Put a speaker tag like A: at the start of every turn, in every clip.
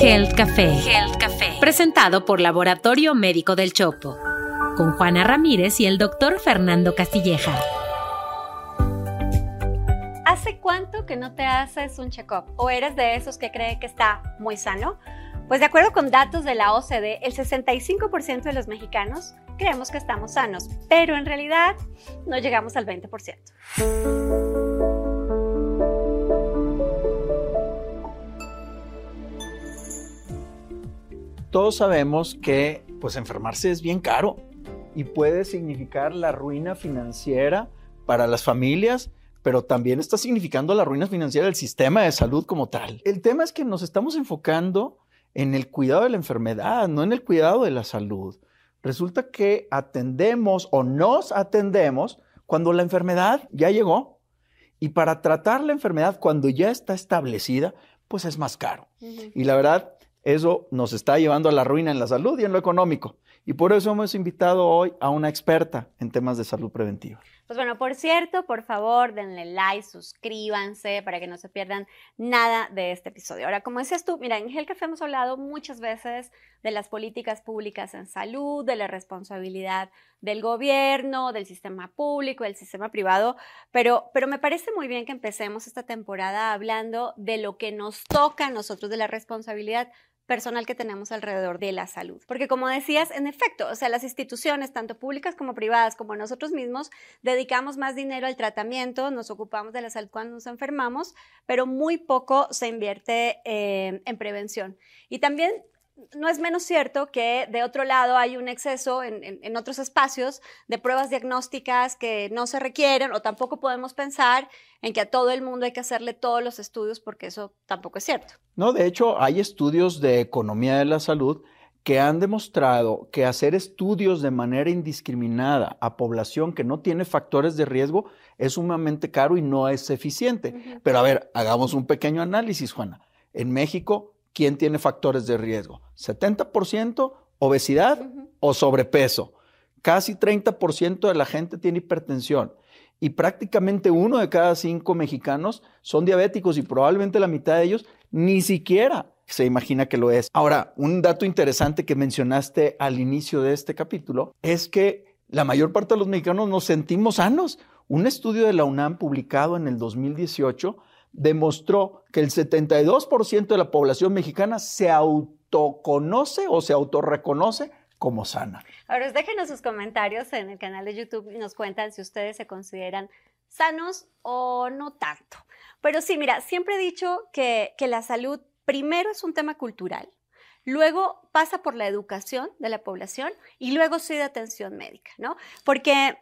A: Health Café. Health Café. Presentado por Laboratorio Médico del Chopo. Con Juana Ramírez y el doctor Fernando Castilleja.
B: ¿Hace cuánto que no te haces un check-up? ¿O eres de esos que cree que está muy sano? Pues de acuerdo con datos de la OCDE, el 65% de los mexicanos creemos que estamos sanos, pero en realidad no llegamos al 20%.
C: Todos sabemos que pues enfermarse es bien caro y puede significar la ruina financiera para las familias, pero también está significando la ruina financiera del sistema de salud como tal. El tema es que nos estamos enfocando en el cuidado de la enfermedad, no en el cuidado de la salud. Resulta que atendemos o nos atendemos cuando la enfermedad ya llegó. Y para tratar la enfermedad cuando ya está establecida, pues es más caro. Y la verdad, eso nos está llevando a la ruina en la salud y en lo económico. Y por eso hemos invitado hoy a una experta en temas de salud preventiva.
B: Pues bueno, por cierto, por favor, denle like, suscríbanse para que no se pierdan nada de este episodio. Ahora, como decías tú, mira, en Gel Café hemos hablado muchas veces de las políticas públicas en salud, de la responsabilidad del gobierno, del sistema público, del sistema privado, pero, pero me parece muy bien que empecemos esta temporada hablando de lo que nos toca a nosotros, de la responsabilidad personal que tenemos alrededor de la salud. Porque como decías, en efecto, o sea, las instituciones, tanto públicas como privadas, como nosotros mismos, dedicamos más dinero al tratamiento, nos ocupamos de la salud cuando nos enfermamos, pero muy poco se invierte eh, en prevención. Y también no es menos cierto que de otro lado hay un exceso en, otros espacios de pruebas diagnósticas que no se requieren o tampoco podemos pensar en que a todo el mundo hay que hacerle todos los estudios porque eso tampoco es cierto.
C: No, de hecho hay estudios de economía de la salud que han demostrado que hacer estudios de manera indiscriminada a población que no tiene factores de riesgo es sumamente caro y no es eficiente. Pero a ver, hagamos un pequeño análisis, Juana. En México, ¿quién tiene factores de riesgo? 70% obesidad o sobrepeso. Casi 30% de la gente tiene hipertensión y prácticamente uno de cada cinco mexicanos son diabéticos y probablemente la mitad de ellos ni siquiera se imagina que lo es. Ahora, un dato interesante que mencionaste al inicio de este capítulo es que la mayor parte de los mexicanos nos sentimos sanos. Un estudio de la UNAM publicado en el 2018 demostró que el 72% de la población mexicana se autoconoce o se autorreconoce como sana.
B: Ahora, déjenos sus comentarios en el canal de YouTube y nos cuentan si ustedes se consideran sanos o no tanto. Pero sí, mira, siempre he dicho que, que la salud primero es un tema cultural, luego pasa por la educación de la población y luego sí de atención médica, ¿no? Porque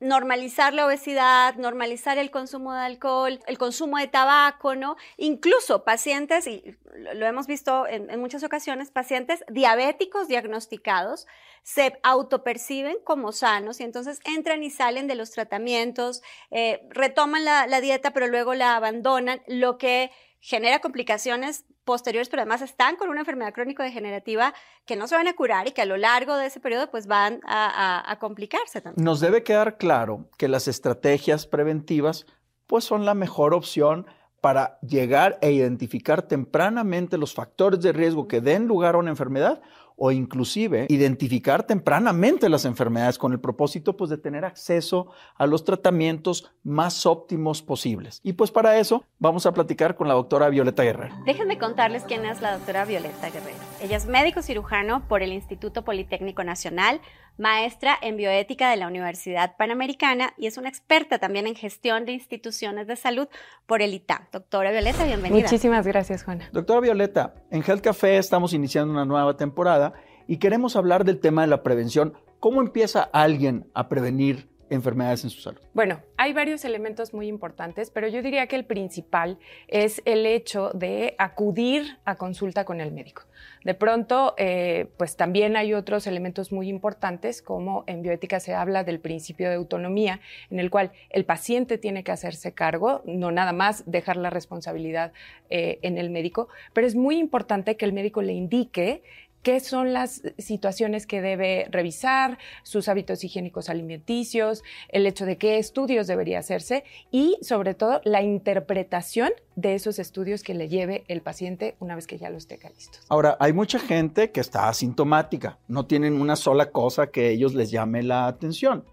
B: normalizar la obesidad, normalizar el consumo de alcohol, el consumo de tabaco, ¿no? Incluso pacientes, y lo hemos visto en, muchas ocasiones, pacientes diabéticos diagnosticados se autoperciben como sanos y entonces entran y salen de los tratamientos, eh, retoman la dieta, pero luego la abandonan, lo que genera complicaciones posteriores, pero además están con una enfermedad crónico-degenerativa que no se van a curar y que a lo largo de ese periodo pues van a, complicarse también.
C: Nos debe quedar claro que las estrategias preventivas pues son la mejor opción para llegar e identificar tempranamente los factores de riesgo que den lugar a una enfermedad o inclusive identificar tempranamente las enfermedades con el propósito pues de tener acceso a los tratamientos más óptimos posibles. Y pues para eso vamos a platicar con la doctora Violeta Guerrero.
B: Déjenme contarles quién es la doctora Violeta Guerrero. Ella es médico cirujano por el Instituto Politécnico Nacional, maestra en bioética de la Universidad Panamericana y es una experta también en gestión de instituciones de salud por el ITAM. Doctora Violeta, bienvenida.
D: Muchísimas gracias, Juana.
C: Doctora Violeta, en Health Café estamos iniciando una nueva temporada y queremos hablar del tema de la prevención. ¿Cómo empieza alguien a prevenir enfermedades en su salud?
D: Bueno, hay varios elementos muy importantes, pero yo diría que el principal es el hecho de acudir a consulta con el médico. De pronto, eh, pues también hay otros elementos muy importantes, como en bioética se habla del principio de autonomía, en el cual el paciente tiene que hacerse cargo, no nada más dejar la responsabilidad eh, en el médico, pero es muy importante que el médico le indique qué son las situaciones que debe revisar, sus hábitos higiénicos alimenticios, el hecho de qué estudios debería hacerse y sobre todo la interpretación de esos estudios que le lleve el paciente una vez que ya los tenga listos.
C: Ahora, hay mucha gente que está asintomática, no tienen una sola cosa que ellos les llame la atención,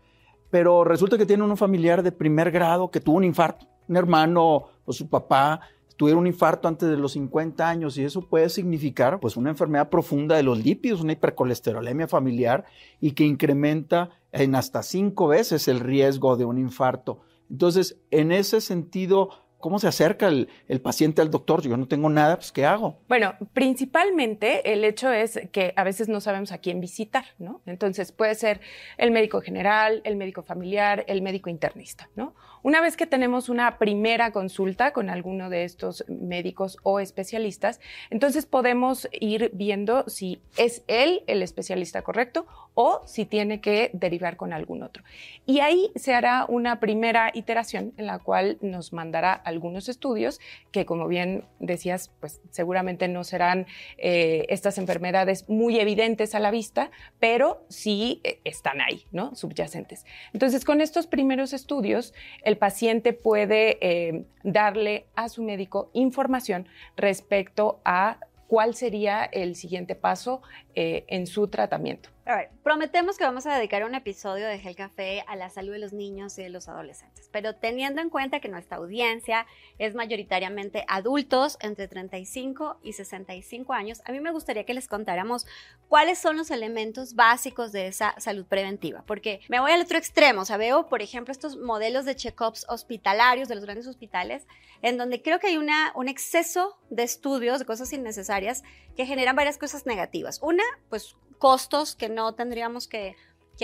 C: pero resulta que tienen un familiar de primer grado que tuvo un infarto, un hermano o su papá tuvieron un infarto antes de los 50 años y eso puede significar pues una enfermedad profunda de los lípidos, una hipercolesterolemia familiar y que incrementa en hasta cinco veces el riesgo de un infarto. Entonces, en ese sentido, ¿Cómo se acerca el, paciente al doctor? Yo no tengo nada, pues ¿qué hago?
D: Bueno, principalmente el hecho es que a veces no sabemos a quién visitar, ¿no? Entonces puede ser el médico general, el médico familiar, el médico internista, ¿no? Una vez que tenemos una primera consulta con alguno de estos médicos o especialistas, entonces podemos ir viendo si es él el especialista correcto o si tiene que derivar con algún otro. Y ahí se hará una primera iteración en la cual nos mandará algunos estudios que, como bien decías, pues seguramente no serán eh, estas enfermedades muy evidentes a la vista, pero sí eh, están ahí, ¿no? Subyacentes. Entonces, con estos primeros estudios, el paciente puede eh, darle a su médico información respecto a cuál sería el siguiente paso en su tratamiento.
B: A ver, prometemos que vamos a dedicar un episodio de Gel Café a la salud de los niños y de los adolescentes, pero teniendo en cuenta que nuestra audiencia es mayoritariamente adultos entre 35 y 65 años, a mí me gustaría que les contáramos cuáles son los elementos básicos de esa salud preventiva, porque me voy al otro extremo, o sea, veo, por ejemplo, estos modelos de check-ups hospitalarios de los grandes hospitales, en donde creo que hay un exceso de estudios, de cosas innecesarias, que generan varias cosas negativas. Una, pues costos que no tendríamos que,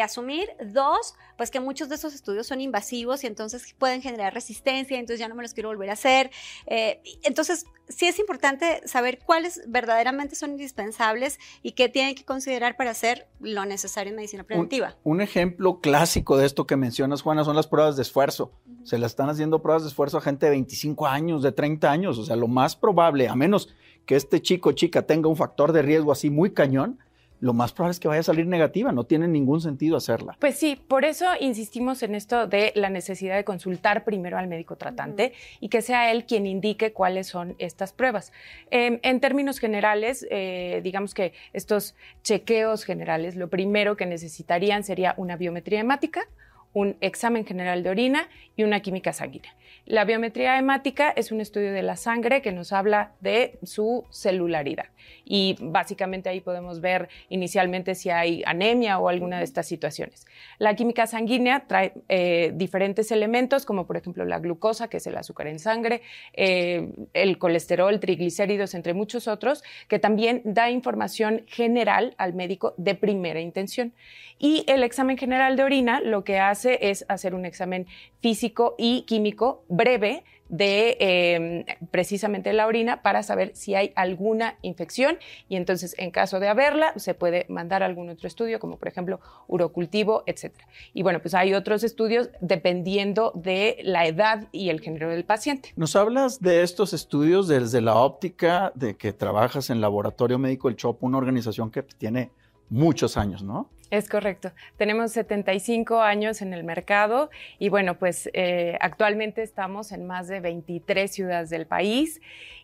B: asumir. Dos, pues que muchos de esos estudios son invasivos y entonces pueden generar resistencia, entonces ya no me los quiero volver a hacer. Eh, entonces, sí es importante saber cuáles verdaderamente son indispensables y qué tienen que considerar para hacer lo necesario en medicina preventiva.
C: Un, ejemplo clásico de esto que mencionas, Juana, son las pruebas de esfuerzo. Se le están haciendo pruebas de esfuerzo a gente de 25 años, de 30 años. O sea, lo más probable, a menos que este chico o chica tenga un factor de riesgo así muy cañón, lo más probable es que vaya a salir negativa, no tiene ningún sentido hacerla.
D: Pues sí, por eso insistimos en esto de la necesidad de consultar primero al médico tratante y que sea él quien indique cuáles son estas pruebas. Em, en términos generales, eh, digamos que estos chequeos generales, lo primero que necesitarían sería una biometría hemática, un examen general de orina y una química sanguínea. La biometría hemática es un estudio de la sangre que nos habla de su celularidad y básicamente ahí podemos ver inicialmente si hay anemia o alguna de estas situaciones. La química sanguínea trae eh, diferentes elementos como por ejemplo la glucosa, que es el azúcar en sangre, eh, el colesterol, triglicéridos, entre muchos otros, que también da información general al médico de primera intención. Y el examen general de orina lo que hace es hacer un examen físico y químico breve de em, precisamente la orina para saber si hay alguna infección y entonces en caso de haberla se puede mandar a algún otro estudio como por ejemplo urocultivo, etc. Y bueno, pues hay otros estudios dependiendo de la edad y el género del paciente.
C: Nos hablas de estos estudios desde la óptica de que trabajas en Laboratorio Médico El Chopo, una organización que tiene muchos años, ¿no?
D: Es correcto. Tenemos 75 años en el mercado y bueno, pues eh, actualmente estamos en más de 23 ciudades del país.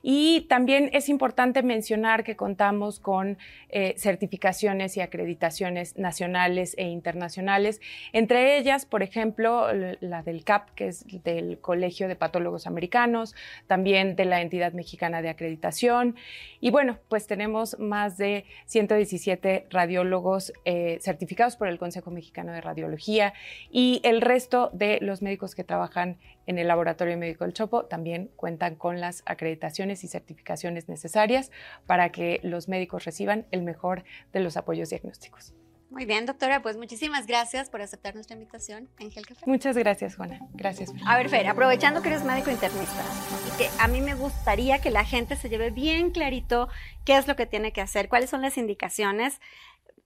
D: Y también es importante mencionar que contamos con eh, certificaciones y acreditaciones nacionales e internacionales, entre ellas, por ejemplo, la del CAP, que es del Colegio de Patólogos Americanos, también de la Entidad Mexicana de Acreditación. Y bueno, pues tenemos más de 117 radiólogos certificados eh, certificados por el Consejo Mexicano de Radiología y el resto de los médicos que trabajan en el Laboratorio Médico del Chopo también cuentan con las acreditaciones y certificaciones necesarias para que los médicos reciban el mejor de los apoyos diagnósticos.
B: Muy bien, doctora, pues muchísimas gracias por aceptar nuestra invitación en Gel Café.
D: Muchas gracias, Juana. Gracias.
B: A ver, Fer, aprovechando que eres médico internista, y que a mí me gustaría que la gente se lleve bien clarito qué es lo que tiene que hacer, cuáles son las indicaciones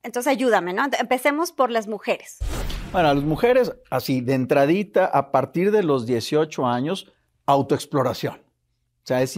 B: entonces ayúdame, ¿no? Empecemos por las mujeres.
C: Bueno, las mujeres, así de entradita, a partir de los 18 años, autoexploración. O sea, es,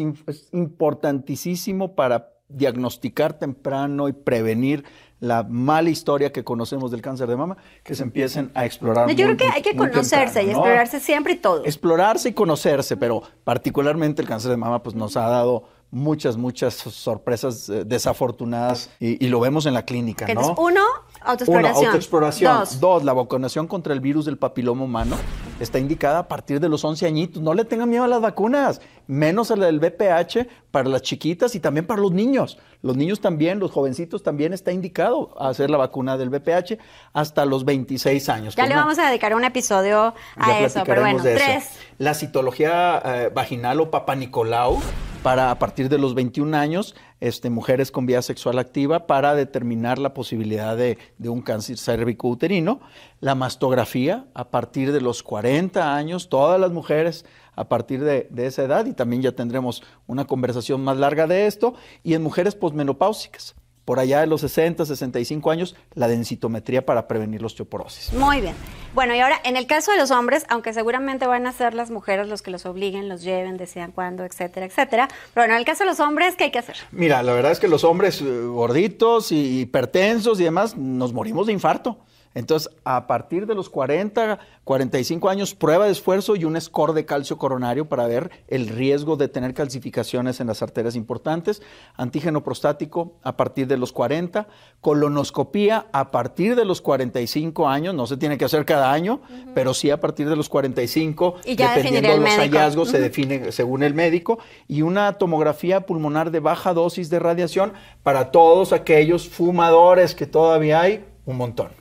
C: importantísimo para diagnosticar temprano y prevenir la mala historia que conocemos del cáncer de mama, que se empiecen a explorar.
B: Yo creo que hay que conocerse y explorarse siempre y todo.
C: Explorarse y conocerse, pero particularmente el cáncer de mama pues nos ha dado muchas, muchas sorpresas eh, desafortunadas y, lo vemos en la clínica, ¿no?
B: uno, autoexploración.
C: autoexploración. Dos. la vacunación contra el virus del papiloma humano está indicada a partir de los 11 añitos. No le tengan miedo a las vacunas, menos a la del VPH para las chiquitas y también para los niños. Los niños también, los jovencitos también está indicado hacer la vacuna del VPH hasta los 26 años.
B: Ya le vamos a dedicar un episodio a eso, pero bueno, tres.
C: La citología eh, vaginal o papanicolau para a partir de los 21 años, este, mujeres con vía sexual activa para determinar la posibilidad de, un cáncer cérvico-uterino. La mastografía a partir de los 40 años, todas las mujeres a partir de, de, esa edad y también ya tendremos una conversación más larga de esto. Y en mujeres posmenopáusicas por allá de los 60, 65 años, la densitometría para prevenir la osteoporosis.
B: Muy bien. Bueno, y ahora, en el caso de los hombres, aunque seguramente van a ser las mujeres los que los obliguen, los lleven, decidan cuándo, etcétera, etcétera, pero bueno, en el caso de los hombres, ¿qué hay que hacer?
C: Mira, la verdad es que los hombres eh, gorditos y hipertensos y demás, nos morimos de infarto. Entonces, a partir de los 40, 45 años, prueba de esfuerzo y un score de calcio coronario para ver el riesgo de tener calcificaciones en las arterias importantes, antígeno prostático a partir de los 40, colonoscopía a partir de los 45 años, no se tiene que hacer cada año, pero sí a partir de los 45,
B: y
C: dependiendo de los hallazgos, se define según el médico, y una tomografía pulmonar de baja dosis de radiación para todos aquellos fumadores que todavía hay, un montón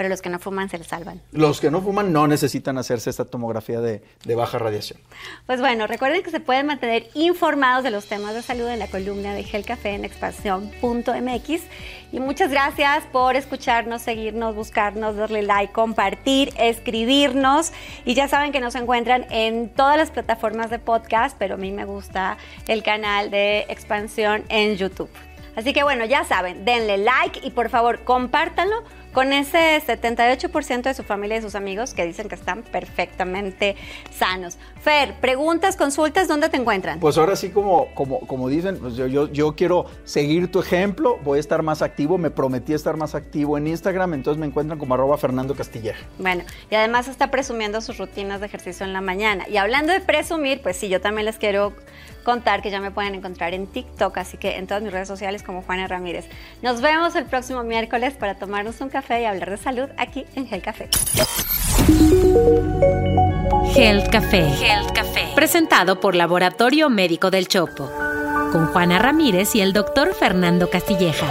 B: pero los que no fuman se les salvan.
C: Los que no fuman no necesitan hacerse esta tomografía de, baja radiación.
B: Pues bueno, recuerden que se pueden mantener informados de los temas de salud en la columna de Gel Café en expansión.mx. Y muchas gracias por escucharnos, seguirnos, buscarnos, darle like, compartir, escribirnos. Y ya saben que nos encuentran en todas las plataformas de podcast, pero a mí me gusta el canal de expansión en YouTube. Así que bueno, ya saben, denle like y por favor compártanlo con ese 78% de su familia y sus amigos que dicen que están perfectamente sanos. Fer, preguntas, consultas, ¿dónde te encuentran?
C: Pues ahora sí, como, como, como dicen, pues yo, yo, quiero seguir tu ejemplo, voy a estar más activo, me prometí estar más activo en Instagram, entonces me encuentran como arroba Fernando Castilleja.
B: Bueno, y además está presumiendo sus rutinas de ejercicio en la mañana. Y hablando de presumir, pues sí, yo también les quiero contar que ya me pueden encontrar en TikTok, así que en todas mis redes sociales como Juana Ramírez. Nos vemos el próximo miércoles para tomarnos un café y hablar de salud aquí en Gel Café.
A: Health Café. Health Café. Presentado por Laboratorio Médico del Chopo. Con Juana Ramírez y el doctor Fernando Castilleja.